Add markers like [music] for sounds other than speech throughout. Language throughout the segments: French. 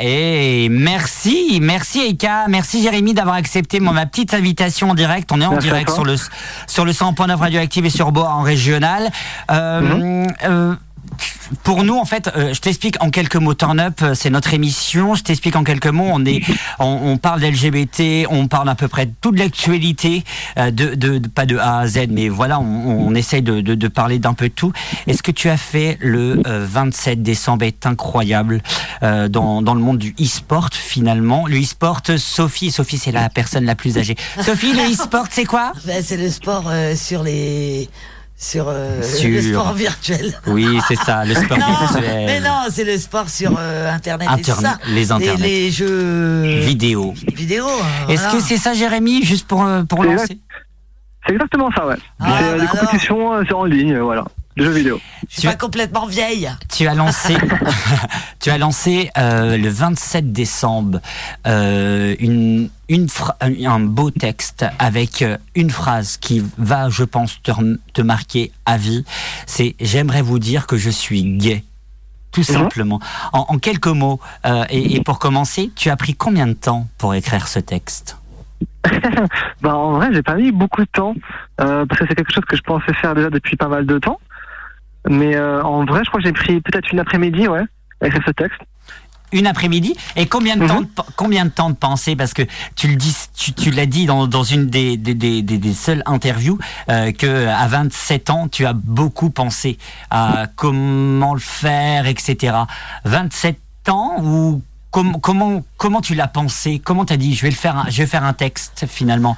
Et merci, merci Eka, merci Jérémy d'avoir accepté ma petite invitation en direct. On est en Merci direct sur le sur le 100.9 radioactive et sur Bois en régional. Euh, Mhm. euh, pour nous, en fait, euh, je t'explique en quelques mots. Turn Up, euh, c'est notre émission. Je t'explique en quelques mots. On est, [laughs] on, on parle d'LGBT, on parle à peu près de toute l'actualité, euh, de, de, pas de A à Z, mais voilà, on, on essaye de, de, parler d'un peu de tout. Et ce que tu as fait le euh, 27 décembre est incroyable euh, dans, dans le monde du e-sport finalement? Le e-sport, Sophie, Sophie, c'est la personne la plus âgée. Sophie, le e-sport, c'est quoi? [laughs] Ben, c'est le sport euh, sur les sur, euh, Sur- le sport virtuel. Oui, c'est ça, le sport [laughs] Non, virtuel. mais non, c'est le sport sur euh, internet, et Internet, ça. les internets. les jeux Vidéo. vidéo. hein, Est-ce voilà. que c'est ça, Jérémy, juste pour, euh, pour C'est lancer C'est exactement ça, ouais. Ah, c'est bah euh, des alors. compétitions, euh, c'est en ligne, euh, voilà. De jeux vidéo. Je suis pas complètement vieille. Tu as lancé, [laughs] tu as lancé euh, le 27 décembre euh, une, une fra- un beau texte avec euh, une phrase qui va, je pense, te, marquer à vie. C'est j'aimerais vous dire que je suis gay. Tout simplement. En, en quelques mots, euh, et, et pour commencer, tu as pris combien de temps pour écrire ce texte? [laughs] Bah, en vrai, j'ai pas mis beaucoup de temps, euh, parce que c'est quelque chose que je pensais faire déjà depuis pas mal de temps. Mais euh, en vrai, je crois que j'ai pris peut-être une après-midi, ouais, avec ce texte. une après-midi? Et combien de Mhm. temps de, combien de temps de penser parce que tu le dis tu, tu l'as dit dans, dans une des, des, des, des- des seules interviews euh, que à 27 ans tu as beaucoup pensé à comment le faire etc 27 ans ou com- comment comment tu l'as pensé? Comment t'as dit je vais le faire un- je vais faire un texte finalement?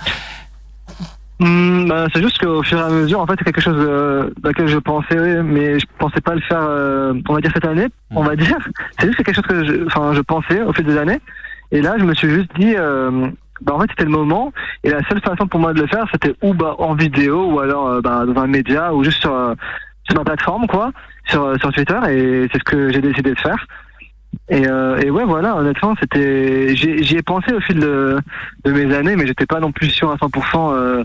Hmm, bah, c'est juste qu'au fur et à mesure, en fait, c'est quelque chose euh, laquelle je pensais, mais je pensais pas le faire, euh, on va dire cette année, on va dire. C'est juste que quelque chose que je, enfin, je pensais au fil des années. Et là, je me suis juste dit, euh, bah, en fait, c'était le moment. Et la seule façon pour moi de le faire, c'était ou bah, en vidéo, ou alors euh, bah, dans un média, ou juste sur, euh, sur ma plateforme, quoi, sur, euh, sur Twitter. Et c'est ce que j'ai décidé de faire. Et, euh, et ouais, voilà, honnêtement, c'était, j'y ai pensé au fil de, de mes années, mais j'étais pas non plus sûr à 100%. Euh,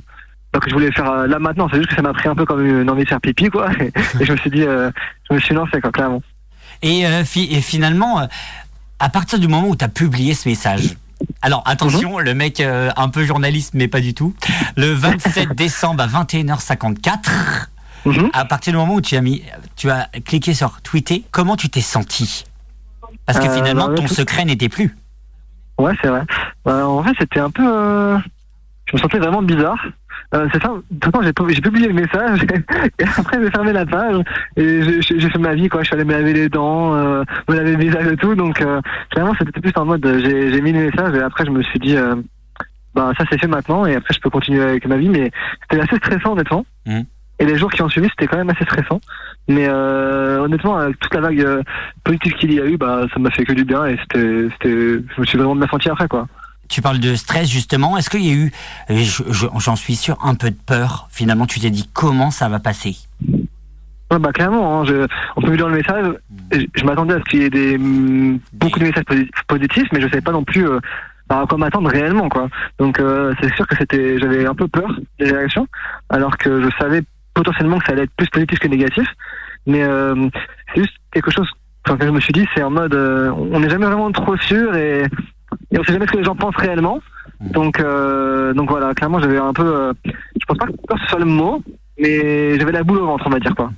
donc je voulais faire euh, là maintenant, c'est juste que ça m'a pris un peu comme une envie de faire pipi quoi. Et, [laughs] et je me suis dit, euh, je me suis lancé quoi, clairement. et, euh, fi- et finalement à partir du moment où tu as publié ce message alors attention, le mec euh, un peu journaliste mais pas du tout. Le [laughs] 27 décembre à 21h54, Mhm. à partir du moment où tu as mis, tu as cliqué sur tweeter, comment tu t'es senti? Parce que Euh, finalement bah, ton tout- secret n'était plus. Ouais, c'est vrai. Euh, en vrai, c'était un peu. euh, Je me sentais vraiment bizarre. Euh, c'est ça. Temps, j'ai pu- j'ai publié le message [laughs] et après j'ai fermé la page et j'ai- fait ma vie quoi. Je suis allé me laver les dents, euh, me laver le visage et tout. Donc euh, clairement, c'était plus en mode j'ai j'ai mis le message et après je me suis dit. Euh, bah ça c'est fait maintenant et après je peux continuer avec ma vie mais c'était assez stressant honnêtement Mhm. et les jours qui ont suivi c'était quand même assez stressant mais euh, honnêtement avec toute la vague euh, positive qu'il y a eu bah ça m'a fait que du bien et c'était c'était je me suis vraiment bien senti après quoi Tu parles de stress justement. Est-ce qu'il y a eu, j'en suis sûr, un peu de peur Finalement, tu t'es dit comment ça va passer? Bah clairement, hein, je, en publiant le message, je, je m'attendais à ce qu'il y ait des, mm, beaucoup de messages posi- positifs, mais je savais pas non plus euh, bah, à quoi m'attendre réellement, quoi. Donc euh, c'est sûr que c'était, j'avais un peu peur des réactions, alors que je savais potentiellement que ça allait être plus positif que négatif. Mais euh, c'est juste quelque chose, enfin, que je me suis dit, c'est en mode, euh, on n'est jamais vraiment trop sûr et, et on sait jamais ce que les gens pensent réellement. Donc, euh, donc voilà, clairement, j'avais un peu, euh, je pense pas que ce soit le mot, mais j'avais la boule au ventre, on va dire quoi.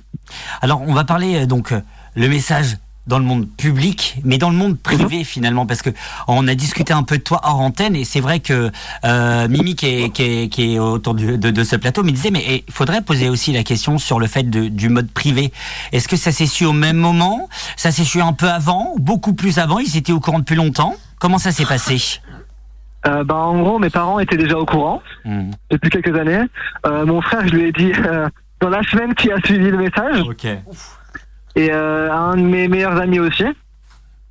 Alors, on va parler euh, donc euh, le message dans le monde public, mais dans le monde privé finalement, parce que on a discuté un peu de toi hors antenne, et c'est vrai que euh, Mimi qui est, qui est, qui est autour du- de, de ce plateau me disait, mais eh, il faudrait poser aussi la question sur le fait de- du mode privé. Est-ce que ça s'est su au même moment? Ça s'est su un peu avant Beaucoup plus avant? Ils étaient au courant depuis longtemps? Comment ça s'est passé? Euh, bah, en gros, mes parents étaient déjà au courant Hmm, depuis quelques années. Euh, mon frère, je lui ai dit euh, dans la semaine qui a suivi le message, Ok. Et euh, un de mes meilleurs amis aussi.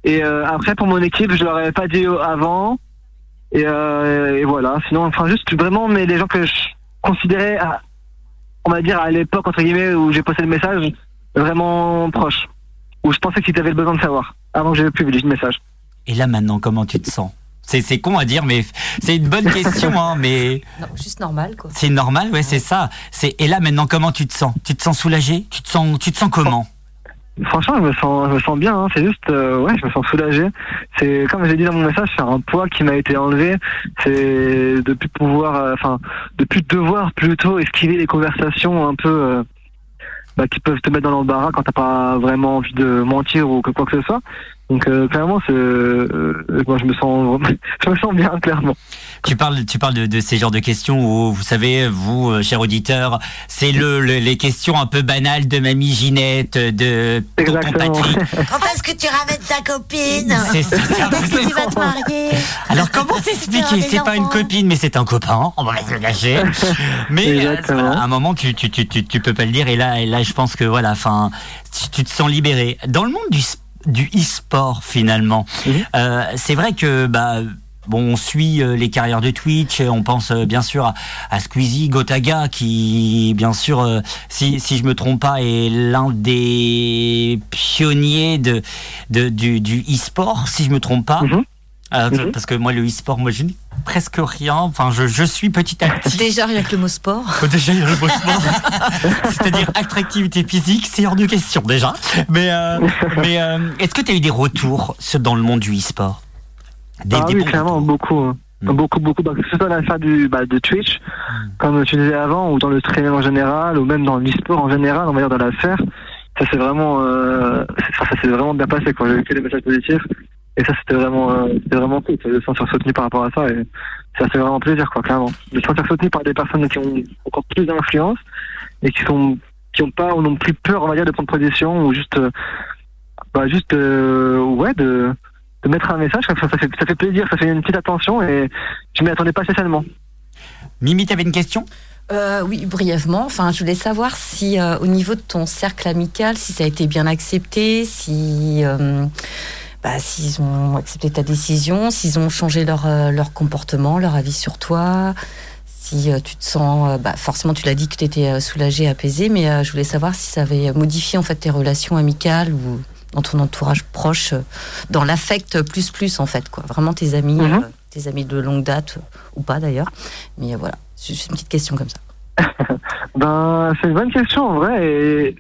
Et euh, après, pour mon équipe, je leur avais pas dit avant. Et, euh, et voilà. Sinon, enfin, juste vraiment, mais les gens que je considérais, à- on va dire à l'époque entre guillemets où j'ai posté le message, vraiment proches, où je pensais qu'ils avaient le besoin de savoir avant que je publie le message. Et là maintenant, comment tu te sens? C'est, c'est con à dire, mais c'est une bonne question, hein, mais [laughs] Non, juste normal, quoi. C'est normal, ouais, c'est ça. C'est et là maintenant comment tu te sens? Tu te sens soulagé? Tu te sens tu te sens comment? Franchement, je me sens, je me sens bien. Hein. C'est juste, euh, ouais, je me sens soulagé. C'est comme j'ai dit dans mon message, c'est un poids qui m'a été enlevé. C'est de plus pouvoir, euh, enfin, de plus devoir plutôt esquiver les conversations un peu euh, bah, qui peuvent te mettre dans l'embarras quand t'as pas vraiment envie de mentir ou que quoi que ce soit. Donc euh, clairement, c'est, euh, moi je me sens, [laughs] je me sens bien clairement. Tu parles, tu parles de, de ces genres de questions où vous savez, vous, euh, cher auditeur, c'est le, le- les questions un peu banales de mamie Ginette, de tonton Exactement. Patrick. [laughs] Quand est-ce que tu ramènes ta copine C'est ça. Quand est-ce que tu vas te marier Alors comment t'expliquer C'est pas une copine, mais c'est un copain. On va se le cacher. [laughs] Mais euh, voilà, à un moment, tu, tu, tu, tu, tu peux pas le dire. Et là, et là, je pense que voilà, enfin, tu, tu te sens libéré. Dans le monde du s- du e-sport finalement, euh, c'est vrai que bah. Bon, on suit euh, les carrières de Twitch, on pense euh, bien sûr à, à Squeezie, Gotaga, qui, bien sûr, euh, si, si je me trompe pas, est l'un des pionniers de, de, du, du e-sport, si je me trompe pas. Mhm. Euh, Mhm. Parce que moi, le e-sport, moi, je presque rien. Enfin, je, je suis petit à petit. Déjà, rien que le mot sport. [laughs] Déjà, il y a le beau sport. [laughs] C'est-à-dire attractivité physique, c'est hors de question déjà. Mais, euh, mais euh, est-ce que tu as eu des retours dans le monde du e-sport? Des- ah des oui, clairement, beaucoup. hein. Mm. Beaucoup, beaucoup. Bah, que ce soit l'affaire du, bah, de Twitch, comme tu disais avant, ou dans le streaming en général, ou même dans l'e-sport en général, on va dire dans l'affaire, ça s'est vraiment, euh, ça, ça s'est vraiment bien passé, quoi. J'ai eu que des messages positifs. Et ça, c'était vraiment, euh, c'était vraiment cool, de se sentir soutenu par rapport à ça. Et ça fait vraiment plaisir, quoi, clairement. De se sentir soutenu par des personnes qui ont encore plus d'influence et qui sont, qui ont pas, ou n'ont plus peur, on va dire, de prendre position, ou juste, euh, bah, juste, euh, ouais, de, de mettre un message, ça, ça fait, ça fait plaisir, ça fait une petite attention et je m'y attendais pas spécialement. Mimi, tu avais une question? Euh, oui, brièvement. Enfin, je voulais savoir si, euh, au niveau de ton cercle amical, si ça a été bien accepté, si, euh, bah, s'ils ont accepté ta décision, s'ils ont changé leur, euh, leur comportement, leur avis sur toi. Si euh, tu te sens, euh, bah, forcément, tu l'as dit que tu étais soulagé, apaisé, mais euh, je voulais savoir si ça avait modifié en fait tes relations amicales ou dans ton entourage proche, dans l'affect plus plus en fait, quoi. Vraiment tes amis, Mhm. euh, tes amis de longue date ou pas d'ailleurs. Mais euh, voilà, c'est juste une petite question comme ça. [laughs] Ben, c'est une bonne question en vrai et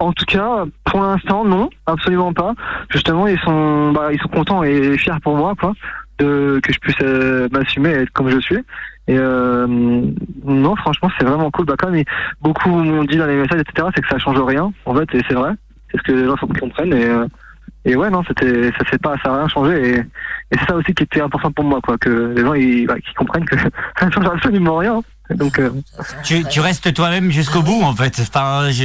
en tout cas, pour l'instant, non, absolument pas. Justement, ils sont, bah, ils sont contents et fiers pour moi, quoi, de que je puisse euh, m'assumer et être comme je suis. Et euh, non, franchement, c'est vraiment cool. Bah, comme ils- beaucoup m'ont dit dans les messages, etc., c'est que ça change rien, en fait, et c'est vrai. C'est ce que les gens comprennent. Et, euh, et ouais, non, c'était, ça s'est pas, ça a rien changé. Et, et c'est ça aussi qui était important pour moi, quoi, que les gens ils, bah, qui comprennent que [laughs] ça ne change absolument rien. Donc, euh, tu, tu restes toi-même jusqu'au bout, en fait. Enfin, je-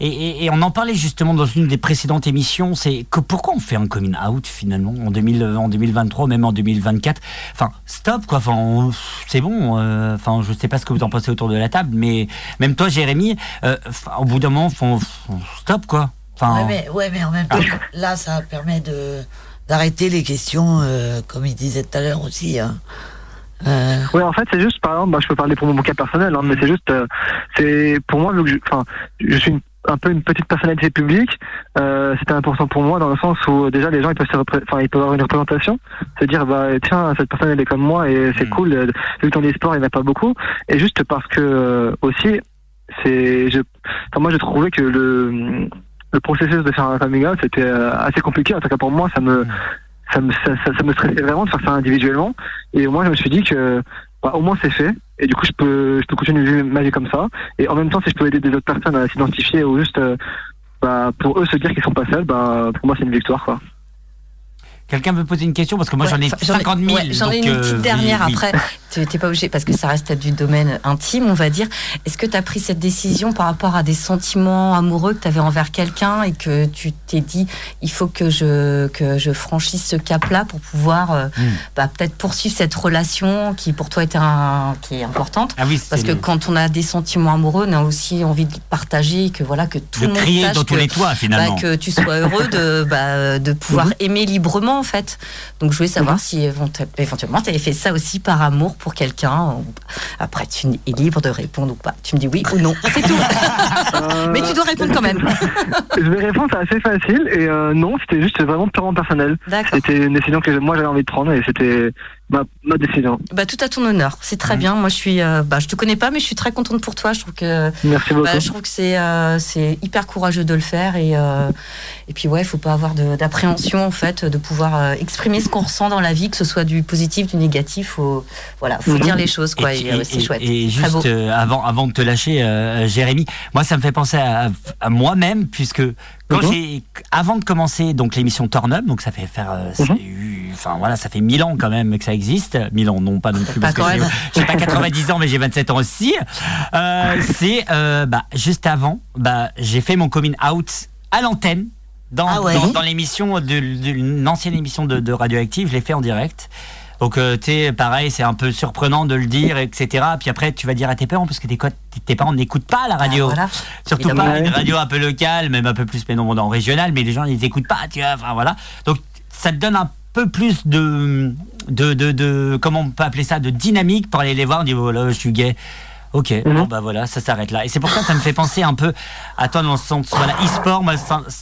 et, et- et on en parlait justement dans une des précédentes émissions. C'est que pourquoi on fait un coming out finalement en, 2000, en 2023, même en 2024 Enfin, stop quoi. Enfin, on- c'est bon. euh, Enfin, je sais pas ce que vous en pensez autour de la table, mais même toi, Jérémy, euh, au bout d'un moment, faut- stop quoi. Enfin, Ouais mais, ouais, mais en même temps, là, ça permet de d'arrêter les questions, euh, comme il disait tout à l'heure aussi. Hein. Euh, Ouais, en fait, c'est juste, par exemple, bah, je peux parler pour mon cas personnel, hein, mais c'est juste, euh, c'est pour moi, vu que je, enfin, je suis une- un peu une petite personnalité publique. Euh, c'était important pour moi dans le sens où euh, déjà les gens ils peuvent se ils peuvent avoir une représentation, se dire bah tiens cette personne elle est comme moi et c'est Mm. cool. euh, Vu que dans les sports il n'y en a pas beaucoup et juste parce que euh, aussi c'est, je, moi j'ai trouvé que le le processus de faire un coming out c'était euh, assez compliqué. En tout cas pour moi ça me Mm. Ça me ça, ça- ça me stressait vraiment de faire ça individuellement et moi je me suis dit que bah, au moins c'est fait et du coup je peux je peux continuer ma vie comme ça et en même temps si je peux aider des autres personnes à s'identifier ou juste euh, bah, pour eux se dire qu'ils sont pas seuls bah pour moi c'est une victoire quoi quelqu'un veut poser une question? Parce que moi Ouais, j'en ai enfin, j'en ai- 50 000. ouais, J'en ai une euh, petite oui, dernière oui. après. [laughs] Tu n'es pas obligé parce que ça reste du domaine intime, on va dire. Est-ce que tu as pris cette décision par rapport à des sentiments amoureux que tu avais envers quelqu'un et que tu t'es dit il faut que je, que je franchisse ce cap-là pour pouvoir euh, Hmm. bah, peut-être poursuivre cette relation qui pour toi était un, qui est importante? Ah oui, parce que le- quand on a des sentiments amoureux, on a aussi envie de partager et que voilà que tout de le monde crier sache dans tous les toits bah, finalement. que tu sois heureux de, [laughs] bah, de pouvoir Mhm. aimer librement en fait. Donc je voulais savoir Mhm. si évent- éventuellement tu avais fait ça aussi par amour pour quelqu'un. Après tu es libre de répondre ou pas. Tu me dis oui ou non, c'est tout. Euh, Mais tu dois répondre quand même. [laughs] je vais répondre c'est assez facile et euh, non c'était juste vraiment purement personnel c'était une décision que moi j'avais envie de prendre et c'était ma, ma décision. Bah, tout à ton honneur. C'est très bien. Moi, je suis, euh, bah, je te connais pas, mais je suis très contente pour toi. Je trouve que, Merci beaucoup. bah, je trouve que c'est, euh, c'est hyper courageux de le faire et, euh, et puis ouais, il faut pas avoir de- d'appréhension en fait, de pouvoir euh, exprimer ce qu'on ressent dans la vie, que ce soit du positif, du négatif. Faut, voilà, faut Mhm. dire les choses quoi. Et, Et, euh, et- c'est et- chouette. et beau. juste euh, avant, avant de te lâcher, euh, Jérémy, moi ça me fait penser à, à moi-même puisque quand Mhm. j'ai, avant de commencer donc l'émission Turn Up, donc ça fait faire, euh, Mhm. Enfin voilà, ça fait 1000 ans quand même que ça existe. 1000 ans, non pas non plus Pas que j'ai, pas [laughs] 90 ans mais j'ai 27 ans aussi. Euh, c'est euh, bah, juste avant, bah, j'ai fait mon coming out à l'antenne. Dans, Ah ouais. dans, dans l'émission d'une ancienne émission de, de Radioactive, je l'ai fait en direct. Donc, euh, tu sais, pareil, c'est un peu surprenant de le dire, etc. Puis après, tu vas dire à tes parents, parce que tes, tes parents n'écoutent pas la radio. Ah, voilà. Surtout Évidemment. pas une Ouais. radio un peu locale, même un peu plus, mais non, en régional, mais les gens, ils écoutent pas, tu vois. Enfin, voilà. Donc, ça te donne un peu plus de, de, de, de- comment on peut appeler ça, de dynamique pour aller les voir, dire, voilà, je suis gay. Ok, Mhm. bon bah voilà, ça s'arrête là. Et c'est pour ça que ça me fait penser un peu à toi dans le sens, voilà, e-sport,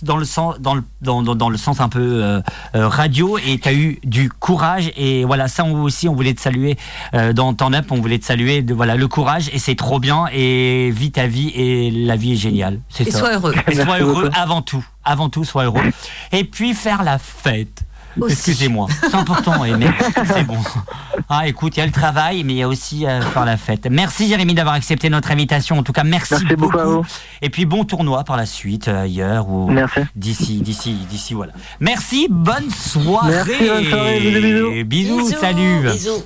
dans le sens, dans le, dans, dans, dans le sens un peu euh, euh, radio, et tu as eu du courage, et voilà, ça on- aussi, on voulait te saluer euh, dans Turn Up, on voulait te saluer, de, voilà, le courage, et c'est trop bien, et vis ta vie, et la vie est géniale. C'est Et ça. sois heureux. Et sois heureux avant tout, avant tout, sois heureux. Et puis faire la fête. Excusez-moi, c'est important, mais c'est bon. Ah, écoute, il y a le travail, mais il y a aussi euh, faire la fête. Merci Jérémy d'avoir accepté notre invitation. En tout cas, merci, Merci beaucoup à vous. Et puis bon tournoi par la suite, euh, ailleurs ou Merci. d'ici, d'ici, d'ici, voilà. Merci, bonne soirée. Merci, bonne soirée, bisous, bisous. Bisous, salut. Bisous.